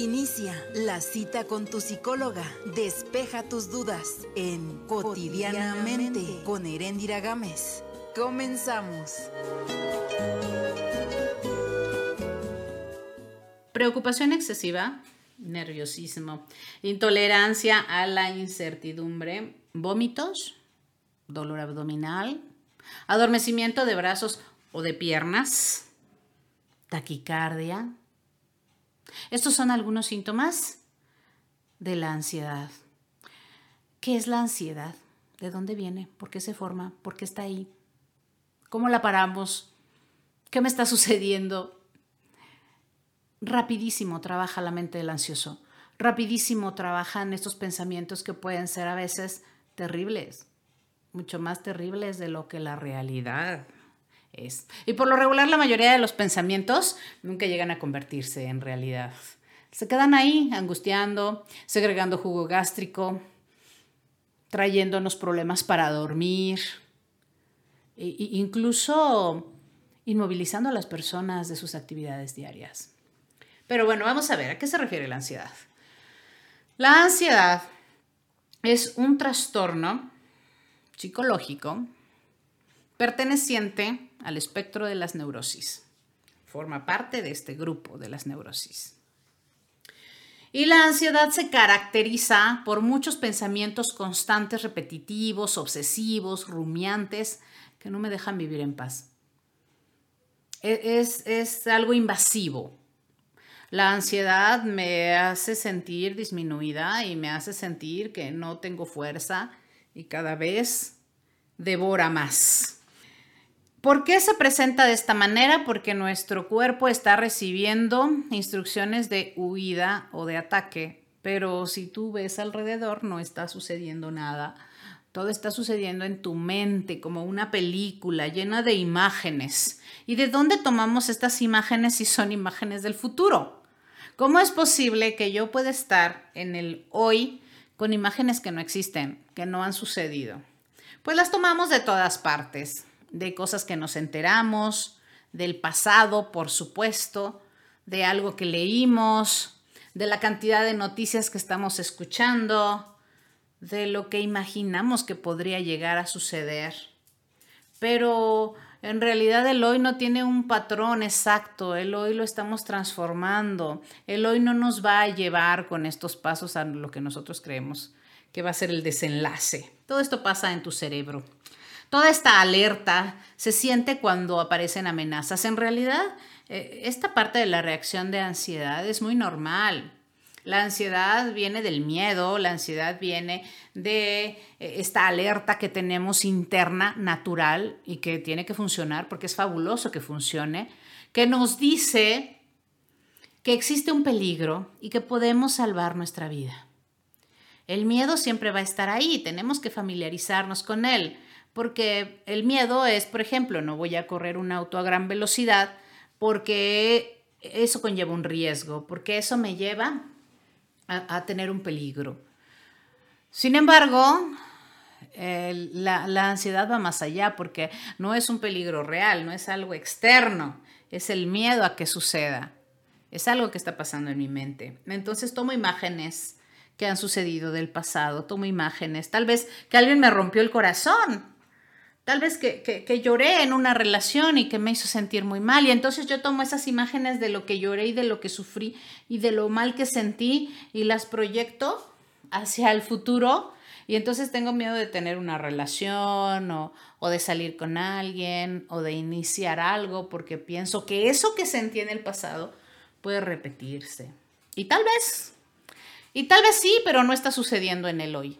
Inicia la cita con tu psicóloga. Despeja tus dudas en Cotidianamente con Erendira Gámez. Comenzamos. Preocupación excesiva, nerviosismo, intolerancia a la incertidumbre, vómitos, dolor abdominal, adormecimiento de brazos o de piernas, taquicardia. Estos son algunos síntomas de la ansiedad. ¿Qué es la ansiedad? ¿De dónde viene? ¿Por qué se forma? ¿Por qué está ahí? ¿Cómo la paramos? ¿Qué me está sucediendo? Rapidísimo trabaja la mente del ansioso. Rapidísimo trabajan estos pensamientos que pueden ser a veces terribles, mucho más terribles de lo que la realidad Y por lo regular la mayoría de los pensamientos nunca llegan a convertirse en realidad. Se quedan ahí angustiando, segregando jugo gástrico, trayéndonos problemas para dormir, e incluso inmovilizando a las personas de sus actividades diarias. Pero bueno, vamos a ver, ¿a qué se refiere la ansiedad? La ansiedad es un trastorno psicológico perteneciente al espectro de las neurosis. Forma parte de este grupo de las neurosis. Y la ansiedad se caracteriza por muchos pensamientos constantes, repetitivos, obsesivos, rumiantes, que no me dejan vivir en paz. E-, es, es algo invasivo. La ansiedad me hace sentir disminuida y me hace sentir que no tengo fuerza y cada vez devora más. ¿Por qué se presenta de esta manera? Porque nuestro cuerpo está recibiendo instrucciones de huida o de ataque, pero si tú ves alrededor no está sucediendo nada. Todo está sucediendo en tu mente como una película llena de imágenes. ¿Y de dónde tomamos estas imágenes si son imágenes del futuro? ¿Cómo es posible que yo pueda estar en el hoy con imágenes que no existen, que no han sucedido? Pues las tomamos de todas partes de cosas que nos enteramos, del pasado, por supuesto, de algo que leímos, de la cantidad de noticias que estamos escuchando, de lo que imaginamos que podría llegar a suceder. Pero en realidad el hoy no tiene un patrón exacto, el hoy lo estamos transformando, el hoy no nos va a llevar con estos pasos a lo que nosotros creemos que va a ser el desenlace. Todo esto pasa en tu cerebro. Toda esta alerta se siente cuando aparecen amenazas. En realidad, eh, esta parte de la reacción de ansiedad es muy normal. La ansiedad viene del miedo, la ansiedad viene de eh, esta alerta que tenemos interna, natural, y que tiene que funcionar, porque es fabuloso que funcione, que nos dice que existe un peligro y que podemos salvar nuestra vida. El miedo siempre va a estar ahí, tenemos que familiarizarnos con él. Porque el miedo es, por ejemplo, no voy a correr un auto a gran velocidad porque eso conlleva un riesgo, porque eso me lleva a, tener un peligro. Sin embargo, la, ansiedad va más allá porque no es un peligro real, no es algo externo, es el miedo a que suceda. Es algo que está pasando en mi mente. Entonces tomo imágenes que han sucedido del pasado, tomo imágenes, tal vez que alguien me rompió el corazón tal vez que, lloré en una relación y que me hizo sentir muy mal. Y entonces yo tomo esas imágenes de lo que lloré y de lo que sufrí y de lo mal que sentí y las proyecto hacia el futuro. Y entonces tengo miedo de tener una relación o, o de salir con alguien o de iniciar algo porque pienso que eso que sentí en el pasado puede repetirse. Y tal vez, y tal vez sí, pero no está sucediendo en el hoy.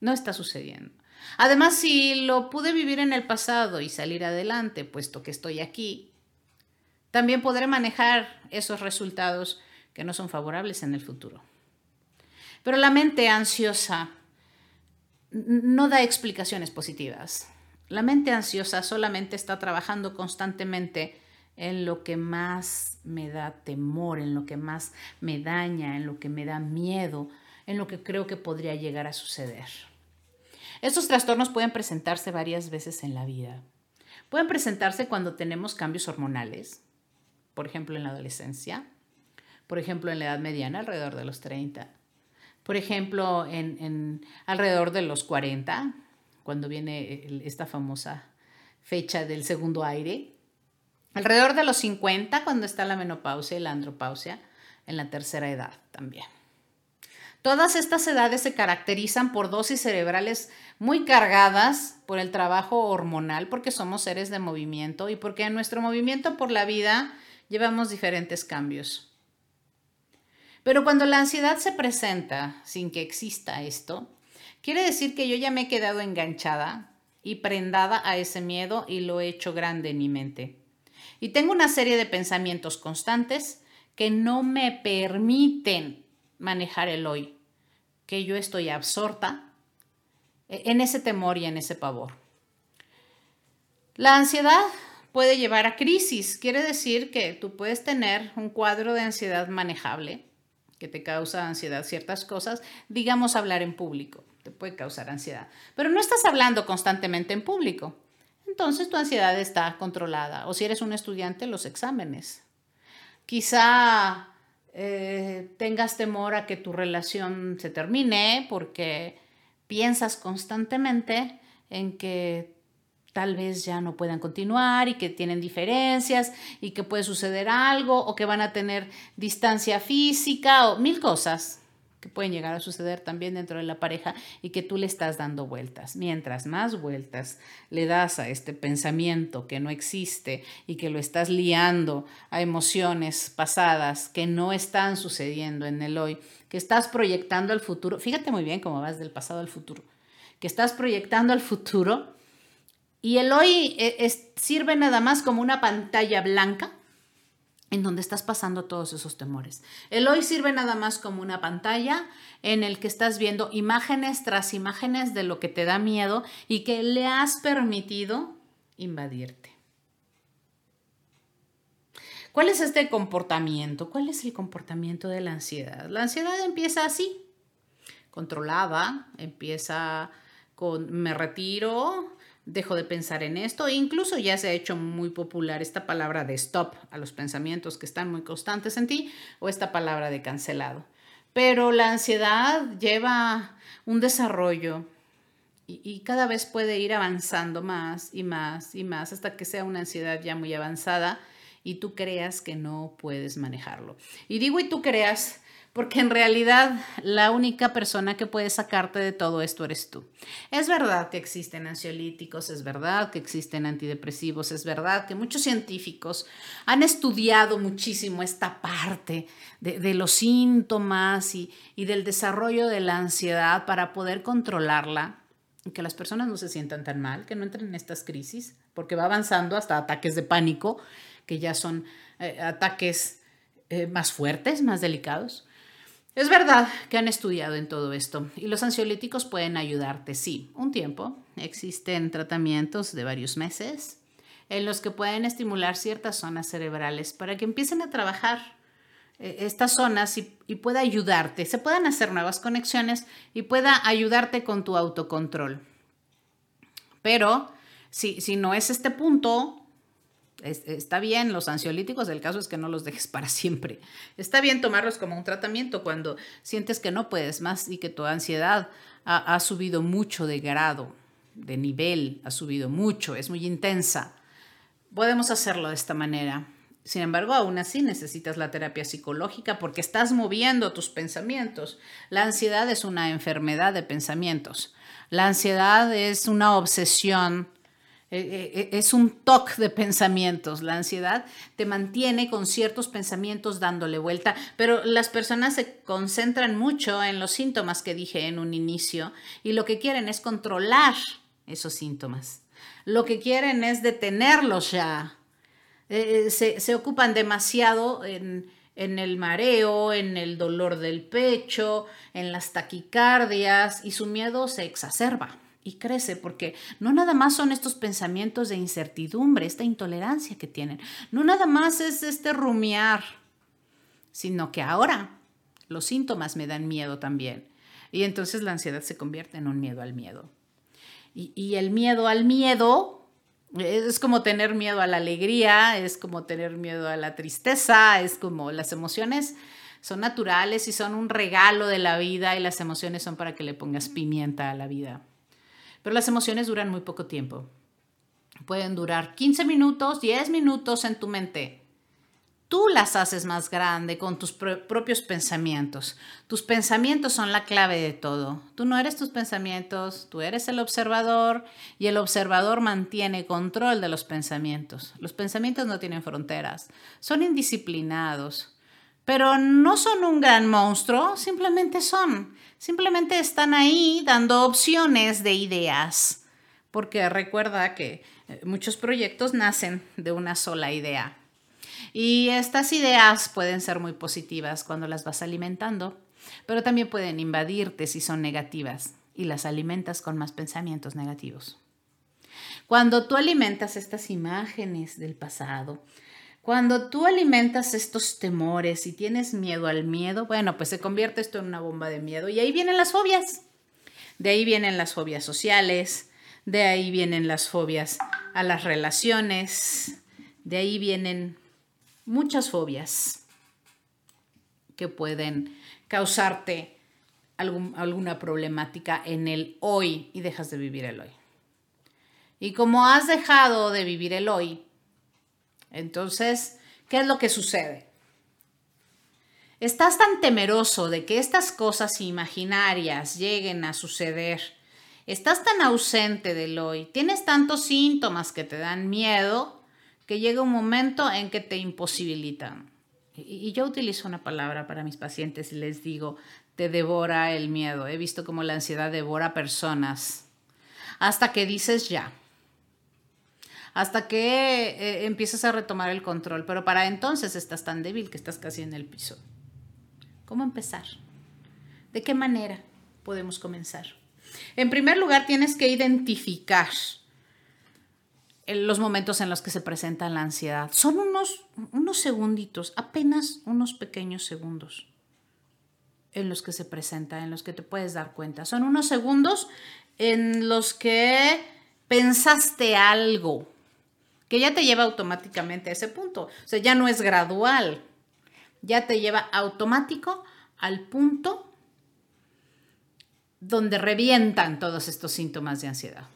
No está sucediendo. Además, si lo pude vivir en el pasado y salir adelante, puesto que estoy aquí, también podré manejar esos resultados que no son favorables en el futuro. Pero la mente ansiosa no da explicaciones positivas. La mente ansiosa solamente está trabajando constantemente en lo que más me da temor, en lo que más me daña, en lo que me da miedo, en lo que creo que podría llegar a suceder. Estos trastornos pueden presentarse varias veces en la vida. Pueden presentarse cuando tenemos cambios hormonales, por ejemplo en la adolescencia. por ejemplo, en la edad mediana, alrededor de los 30. Por ejemplo, en, alrededor de los 40, cuando viene esta famosa fecha del segundo aire. Alrededor de los 50, cuando está la menopausia y la andropausia, en la tercera edad también. Todas estas edades se caracterizan por dosis cerebrales muy cargadas por el trabajo hormonal, porque somos seres de movimiento y porque en nuestro movimiento por la vida llevamos diferentes cambios. Pero cuando la ansiedad se presenta sin que exista esto, quiere decir que yo ya me he quedado enganchada y prendada a ese miedo y lo he hecho grande en mi mente. Y tengo una serie de pensamientos constantes que no me permiten manejar el hoy, que yo estoy absorta en ese temor y en ese pavor. La ansiedad puede llevar a crisis, quiere decir que tú puedes tener un cuadro de ansiedad manejable, que te causa ansiedad ciertas cosas, digamos hablar en público, te puede causar ansiedad, pero no estás hablando constantemente en público. Entonces tu ansiedad está controlada. O si eres un estudiante, los exámenes. Quizá eh, tengas temor a que tu relación se termine porque piensas constantemente en que tal vez ya no puedan continuar y que tienen diferencias y que puede suceder algo o que van a tener distancia física o mil cosas que pueden llegar a suceder también dentro de la pareja y que tú le estás dando vueltas. Mientras más vueltas le das a este pensamiento que no existe y que lo estás liando a emociones pasadas que no están sucediendo en el hoy, que estás proyectando al futuro, fíjate muy bien cómo vas del pasado al futuro, que estás proyectando al futuro y el hoy eh, sirve nada más como una pantalla blanca en donde estás pasando todos esos temores. El hoy sirve nada más como una pantalla en el que estás viendo imágenes tras imágenes de lo que te da miedo y que le has permitido invadirte. ¿Cuál es este comportamiento? ¿Cuál es el comportamiento de la ansiedad? La ansiedad empieza así, controlada, empieza con me retiro, dejo de pensar en esto. E incluso ya se ha hecho muy popular esta palabra de stop a los pensamientos que están muy constantes en ti o esta palabra de cancelado. Pero la ansiedad lleva un desarrollo y, y, cada vez puede ir avanzando más y más y más hasta que sea una ansiedad ya muy avanzada y tú creas que no puedes manejarlo. Y digo y tú creas porque en realidad la única persona que puede sacarte de todo esto eres tú. Es verdad que existen ansiolíticos, es verdad que existen antidepresivos, es verdad que muchos científicos han estudiado muchísimo esta parte de, los síntomas y, y del desarrollo de la ansiedad para poder controlarla y que las personas no se sientan tan mal, que no entren en estas crisis, porque va avanzando hasta ataques de pánico, que ya son eh, ataques eh, más fuertes, más delicados. Es verdad que han estudiado en todo esto y los ansiolíticos pueden ayudarte, sí, un tiempo. Existen tratamientos de varios meses en los que pueden estimular ciertas zonas cerebrales para que empiecen a trabajar eh, estas zonas y, pueda ayudarte. Se puedan hacer nuevas conexiones y pueda ayudarte con tu autocontrol. Pero si, si no es este punto, está bien los ansiolíticos, el caso es que no los dejes para siempre. Está bien tomarlos como un tratamiento cuando sientes que no puedes más y que tu ansiedad ha, ha subido mucho de grado, de nivel, ha subido mucho, es muy intensa. Podemos hacerlo de esta manera. Sin embargo, aún así necesitas la terapia psicológica porque estás moviendo tus pensamientos. La ansiedad es una enfermedad de pensamientos. La ansiedad es una obsesión es un toque de pensamientos. La ansiedad te mantiene con ciertos pensamientos dándole vuelta, pero las personas se concentran mucho en los síntomas que dije en un inicio y lo que quieren es controlar esos síntomas. Lo que quieren es detenerlos ya. se, ocupan demasiado en, en el mareo, en el dolor del pecho, en las taquicardias y su miedo se exacerba y crece porque no nada más son estos pensamientos de incertidumbre, esta intolerancia que tienen, no nada más es este rumiar, sino que ahora los síntomas me dan miedo también. Y entonces la ansiedad se convierte en un miedo al miedo. Y, el miedo al miedo es como tener miedo a la alegría, es como tener miedo a la tristeza, es como las emociones son naturales y son un regalo de la vida y las emociones son para que le pongas pimienta a la vida. Pero las emociones duran muy poco tiempo. Pueden durar 15 minutos, 10 minutos en tu mente. Tú las haces más grande con tus propios pensamientos. Tus pensamientos son la clave de todo. Tú no eres tus pensamientos, tú eres el observador y el observador mantiene control de los pensamientos. Los pensamientos no tienen fronteras, son indisciplinados, pero no son un gran monstruo, simplemente son. Simplemente están ahí dando opciones de ideas, porque recuerda que eh, muchos proyectos nacen de una sola idea. Y estas ideas pueden ser muy positivas cuando las vas alimentando, pero también pueden invadirte si son negativas y las alimentas con más pensamientos negativos. Cuando tú alimentas estas imágenes del pasado, cuando tú alimentas estos temores y tienes miedo al miedo, bueno, pues se convierte esto en una bomba de miedo y ahí vienen las fobias. De ahí vienen las fobias sociales, de ahí vienen las fobias a las relaciones, de ahí vienen muchas fobias que pueden causarte alguna problemática en el hoy y dejas de vivir el hoy. Y como has dejado de vivir el hoy, entonces, ¿qué es lo que sucede? Estás tan temeroso de que estas cosas imaginarias lleguen a suceder. Estás tan ausente del hoy. Tienes tantos síntomas que te dan miedo que llega un momento en que te imposibilitan. Y yo utilizo una palabra para mis pacientes y les digo, te devora el miedo. He visto cómo la ansiedad devora personas. Hasta que dices ya, hasta que eh, empiezas a retomar el control, pero para entonces estás tan débil que estás casi en el piso. ¿Cómo empezar? ¿De qué manera podemos comenzar? En primer lugar, tienes que identificar los momentos en los que se presenta la ansiedad. Son unos, unos segunditos, apenas unos pequeños segundos en los que se presenta, en los que te puedes dar cuenta. Son unos segundos en los que pensaste algo, que ya te lleva automáticamente a ese punto. O sea, ya no es gradual, ya te lleva automático al punto donde revientan todos estos síntomas de ansiedad.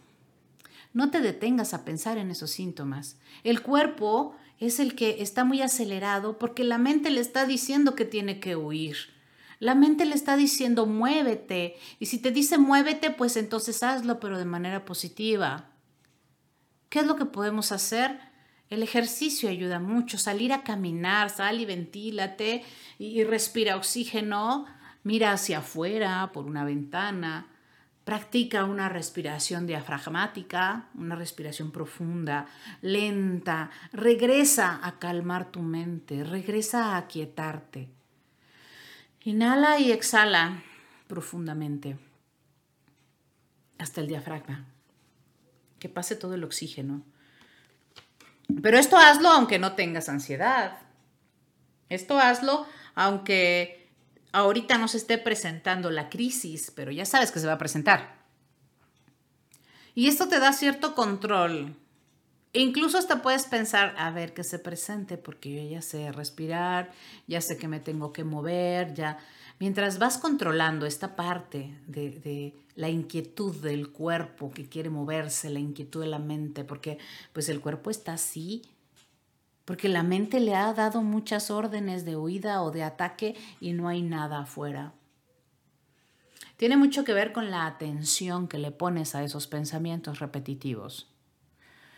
No te detengas a pensar en esos síntomas. El cuerpo es el que está muy acelerado porque la mente le está diciendo que tiene que huir. La mente le está diciendo muévete. Y si te dice muévete, pues entonces hazlo, pero de manera positiva. ¿Qué es lo que podemos hacer? El ejercicio ayuda mucho, salir a caminar, sal y ventílate y, respira oxígeno, mira hacia afuera por una ventana, practica una respiración diafragmática, una respiración profunda, lenta, regresa a calmar tu mente, regresa a aquietarte. Inhala y exhala profundamente hasta el diafragma que pase todo el oxígeno. Pero esto hazlo aunque no tengas ansiedad. Esto hazlo aunque ahorita no se esté presentando la crisis, pero ya sabes que se va a presentar. Y esto te da cierto control. Incluso hasta puedes pensar, a ver que se presente, porque yo ya sé respirar, ya sé que me tengo que mover, ya Mientras vas controlando esta parte de, la inquietud del cuerpo que quiere moverse, la inquietud de la mente, porque pues el cuerpo está así, porque la mente le ha dado muchas órdenes de huida o de ataque y no hay nada afuera. Tiene mucho que ver con la atención que le pones a esos pensamientos repetitivos.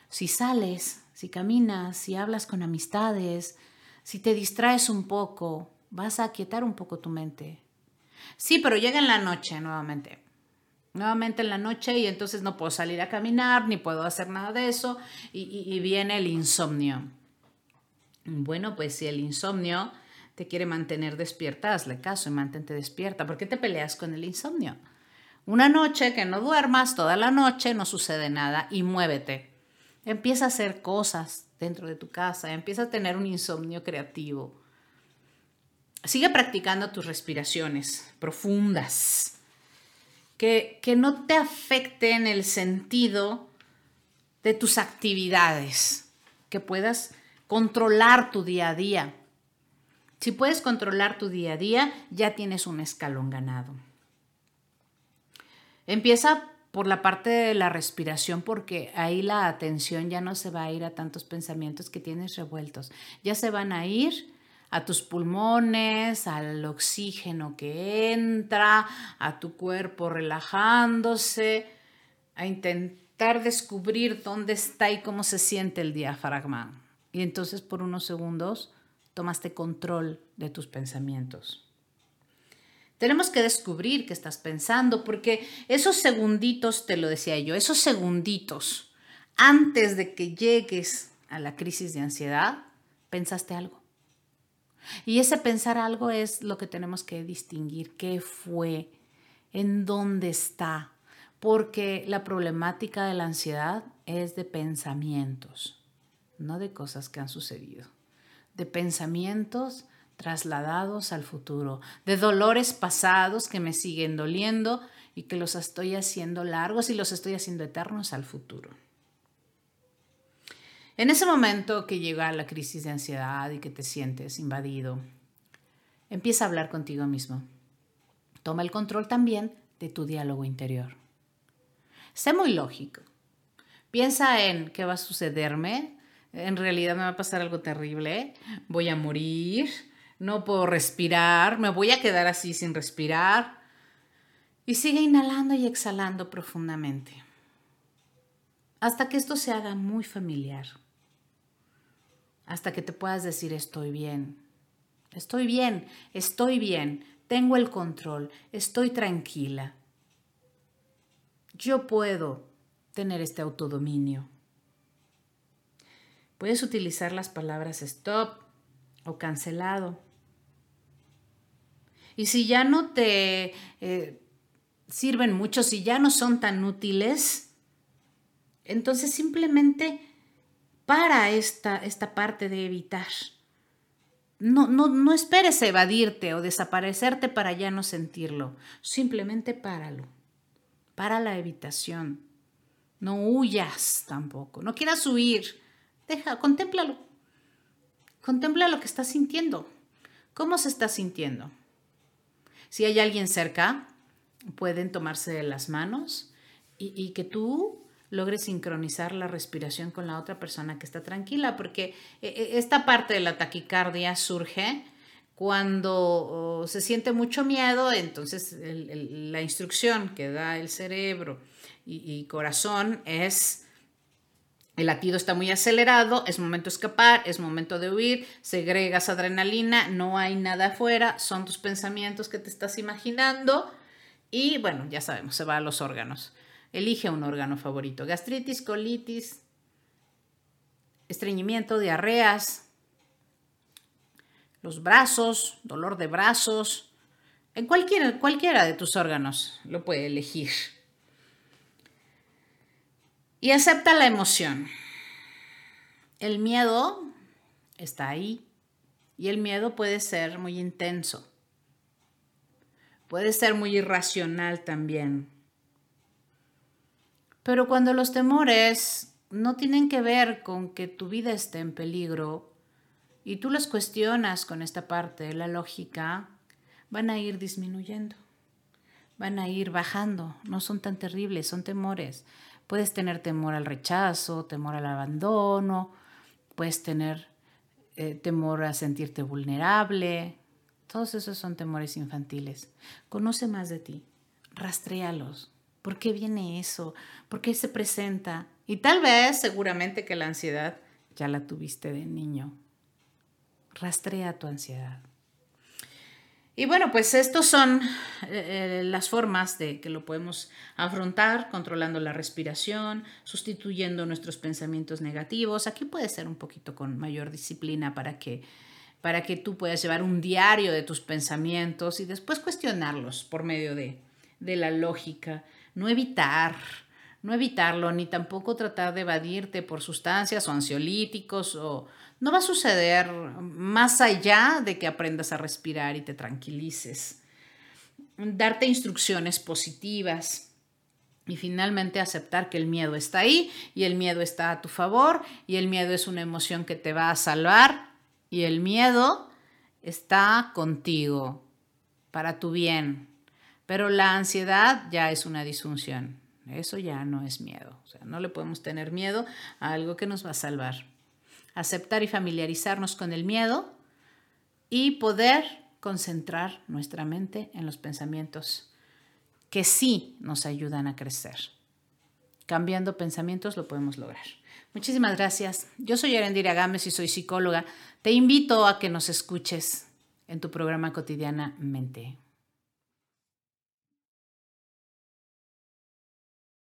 Si sales, si caminas, si hablas con amistades, si te distraes un poco, vas a aquietar un poco tu mente. Sí, pero llega en la noche nuevamente. Nuevamente en la noche y entonces no puedo salir a caminar ni puedo hacer nada de eso y, viene el insomnio. Bueno, pues si el insomnio te quiere mantener despierta, hazle caso y mantente despierta. ¿Por qué te peleas con el insomnio? Una noche que no duermas toda la noche, no sucede nada y muévete. Empieza a hacer cosas dentro de tu casa, empieza a tener un insomnio creativo sigue practicando tus respiraciones profundas, que, que no te afecten el sentido de tus actividades, que puedas controlar tu día a día. Si puedes controlar tu día a día, ya tienes un escalón ganado. Empieza por la parte de la respiración, porque ahí la atención ya no se va a ir a tantos pensamientos que tienes revueltos, ya se van a ir a tus pulmones, al oxígeno que entra, a tu cuerpo relajándose, a intentar descubrir dónde está y cómo se siente el diafragma. Y entonces por unos segundos tomaste control de tus pensamientos. Tenemos que descubrir qué estás pensando, porque esos segunditos, te lo decía yo, esos segunditos antes de que llegues a la crisis de ansiedad, pensaste algo. Y ese pensar algo es lo que tenemos que distinguir, qué fue, en dónde está, porque la problemática de la ansiedad es de pensamientos, no de cosas que han sucedido, de pensamientos trasladados al futuro, de dolores pasados que me siguen doliendo y que los estoy haciendo largos y los estoy haciendo eternos al futuro. En ese momento que llega la crisis de ansiedad y que te sientes invadido, empieza a hablar contigo mismo. Toma el control también de tu diálogo interior. Sé muy lógico. Piensa en qué va a sucederme. En realidad me va a pasar algo terrible. Voy a morir. No puedo respirar. Me voy a quedar así sin respirar. Y sigue inhalando y exhalando profundamente. Hasta que esto se haga muy familiar hasta que te puedas decir estoy bien. Estoy bien, estoy bien, tengo el control, estoy tranquila. Yo puedo tener este autodominio. Puedes utilizar las palabras stop o cancelado. Y si ya no te eh, sirven mucho, si ya no son tan útiles, entonces simplemente para esta, esta parte de evitar. No, no, no esperes evadirte o desaparecerte para ya no sentirlo. Simplemente páralo. Para la evitación. No huyas tampoco. No quieras huir. Deja, contémplalo. Contempla lo que estás sintiendo. ¿Cómo se está sintiendo? Si hay alguien cerca, pueden tomarse las manos y, y que tú logre sincronizar la respiración con la otra persona que está tranquila, porque eh, eh, esta parte de la taquicardia surge cuando oh, se siente mucho miedo, entonces la instrucción que da el cerebro y, corazón es el latido está muy acelerado, es momento de escapar, es momento de huir, segregas adrenalina, no hay nada afuera, son tus pensamientos que te estás imaginando y bueno, ya sabemos, se va a los órganos. Elige un órgano favorito. Gastritis, colitis, estreñimiento, diarreas, los brazos, dolor de brazos. En cualquiera, cualquiera de tus órganos lo puede elegir. Y acepta la emoción. El miedo está ahí y el miedo puede ser muy intenso. Puede ser muy irracional también. Pero cuando los temores no tienen que ver con que tu vida esté en peligro y tú los cuestionas con esta parte de la lógica, van a ir disminuyendo, van a ir bajando, no son tan terribles, son temores. Puedes tener temor al rechazo, temor al abandono, puedes tener eh, temor a sentirte vulnerable. Todos esos son temores infantiles. Conoce más de ti, rastréalos, ¿Por qué viene eso? ¿Por qué se presenta? Y tal vez, seguramente que la ansiedad ya la tuviste de niño. Rastrea tu ansiedad. Y bueno, pues estos son eh, las formas de que lo podemos afrontar, controlando la respiración, sustituyendo nuestros pensamientos negativos. Aquí puede ser un poquito con mayor disciplina para que, para que tú puedas llevar un diario de tus pensamientos y después cuestionarlos por medio de, de la lógica no evitar, no evitarlo, ni tampoco tratar de evadirte por sustancias o ansiolíticos o no va a suceder más allá de que aprendas a respirar y te tranquilices. Darte instrucciones positivas y finalmente aceptar que el miedo está ahí y el miedo está a tu favor y el miedo es una emoción que te va a salvar y el miedo está contigo para tu bien, pero la ansiedad ya es una disfunción. Eso ya no es miedo. No le podemos tener miedo a algo que nos va a salvar. Aceptar y familiarizarnos con el miedo y poder concentrar nuestra mente en los pensamientos que sí nos ayudan a crecer. Cambiando pensamientos lo podemos lograr. Muchísimas gracias. Yo soy Arendira Gámez y soy psicóloga. Te invito a que nos escuches en tu programa cotidianamente.